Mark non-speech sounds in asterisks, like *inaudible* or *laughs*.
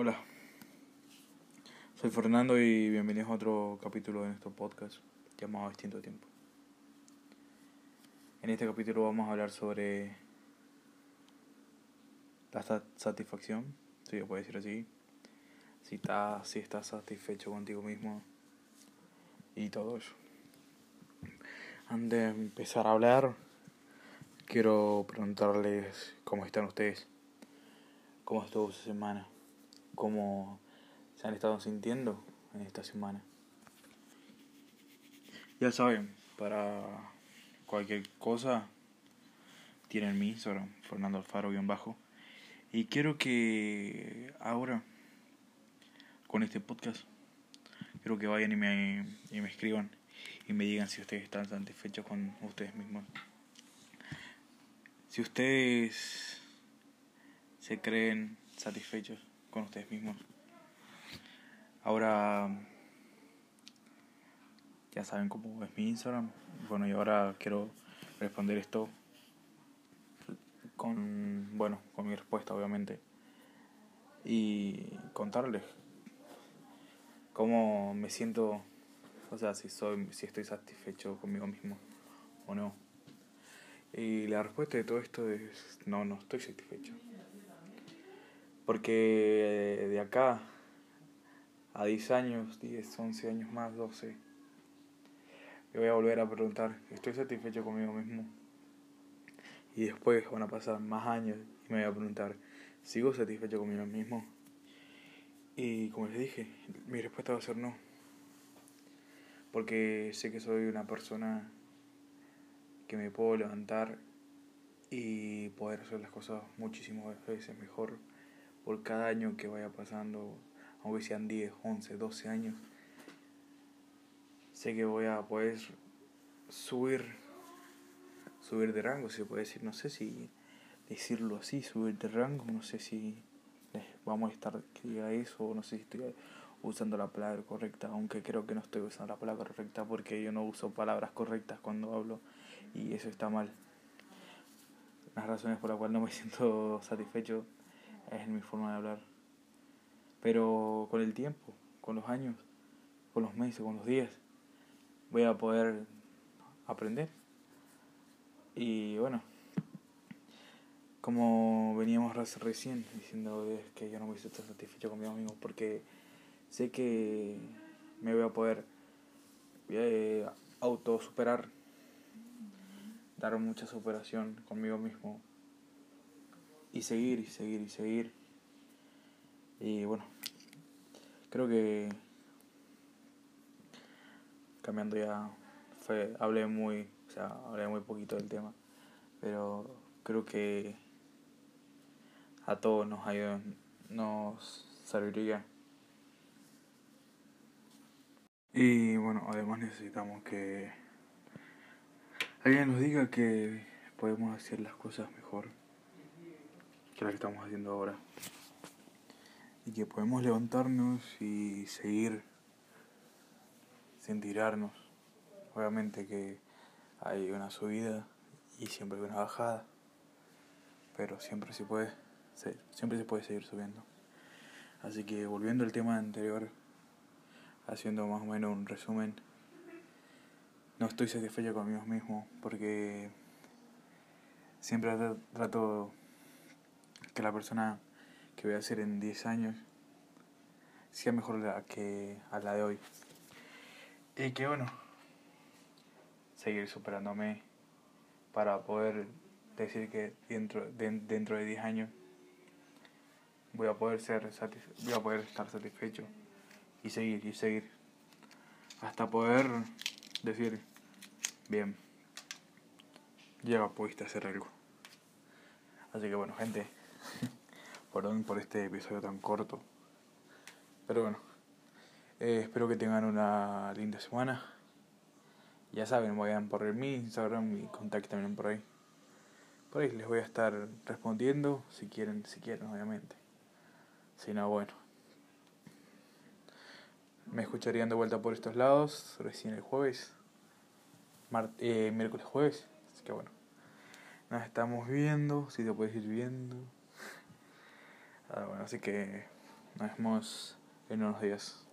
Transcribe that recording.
Hola, soy Fernando y bienvenidos a otro capítulo de nuestro podcast llamado Distinto Tiempo. En este capítulo vamos a hablar sobre la satisfacción, si se puede decir así, si estás, si estás satisfecho contigo mismo y todo eso. Antes de empezar a hablar, quiero preguntarles cómo están ustedes, cómo estuvo su semana cómo se han estado sintiendo en esta semana. Ya saben, para cualquier cosa tienen mi Instagram, Fernando Alfaro bien bajo. Y quiero que ahora, con este podcast, quiero que vayan y me, y me escriban y me digan si ustedes están satisfechos con ustedes mismos. Si ustedes se creen satisfechos con ustedes mismos. Ahora ya saben cómo es mi Instagram. Bueno, y ahora quiero responder esto con, bueno, con mi respuesta obviamente. Y contarles cómo me siento, o sea, si soy si estoy satisfecho conmigo mismo o no. Y la respuesta de todo esto es no, no estoy satisfecho. Porque de acá a 10 años, 10, 11 años más, 12, me voy a volver a preguntar, ¿estoy satisfecho conmigo mismo? Y después van a pasar más años y me voy a preguntar, ¿sigo satisfecho conmigo mismo? Y como les dije, mi respuesta va a ser no. Porque sé que soy una persona que me puedo levantar y poder hacer las cosas muchísimas veces mejor por cada año que vaya pasando, aunque sean 10, 11, 12 años, sé que voy a poder subir, subir de rango, se puede decir, no sé si decirlo así, subir de rango, no sé si vamos a estar que diga eso, no sé si estoy usando la palabra correcta, aunque creo que no estoy usando la palabra correcta porque yo no uso palabras correctas cuando hablo y eso está mal. Las razones por las cuales no me *laughs* siento satisfecho es mi forma de hablar. Pero con el tiempo, con los años, con los meses, con los días, voy a poder aprender. Y bueno, como veníamos recién diciendo que yo no voy a estar satisfecho conmigo mismo porque sé que me voy a poder eh, autosuperar, dar mucha superación conmigo mismo y seguir y seguir y seguir. Y bueno, creo que cambiando ya fue hablé muy, o sea, hablé muy poquito del tema, pero creo que a todos nos ayuda, nos serviría. Y bueno, además necesitamos que alguien nos diga que podemos hacer las cosas mejor que la que estamos haciendo ahora. Y que podemos levantarnos y seguir sin tirarnos. Obviamente que hay una subida y siempre hay una bajada, pero siempre se puede, siempre se puede seguir subiendo. Así que volviendo al tema anterior, haciendo más o menos un resumen, no estoy satisfecho conmigo mismo porque siempre trato que la persona que voy a ser en 10 años sea mejor que a la de hoy. Y que bueno, seguir superándome para poder decir que dentro de, dentro de 10 años voy a poder ser voy a poder estar satisfecho y seguir y seguir hasta poder decir bien ya pudiste hacer algo así que bueno gente *laughs* Perdón por este episodio tan corto. Pero bueno, eh, espero que tengan una linda semana. Ya saben, vayan por mi Instagram y contacten por ahí. Por ahí les voy a estar respondiendo si quieren, si quieren, obviamente. Si no, bueno. Me escucharían de vuelta por estos lados recién el jueves. eh, miércoles jueves. Así que bueno. Nos estamos viendo, si te puedes ir viendo. Ah, bueno, así que Nos vemos en unos días.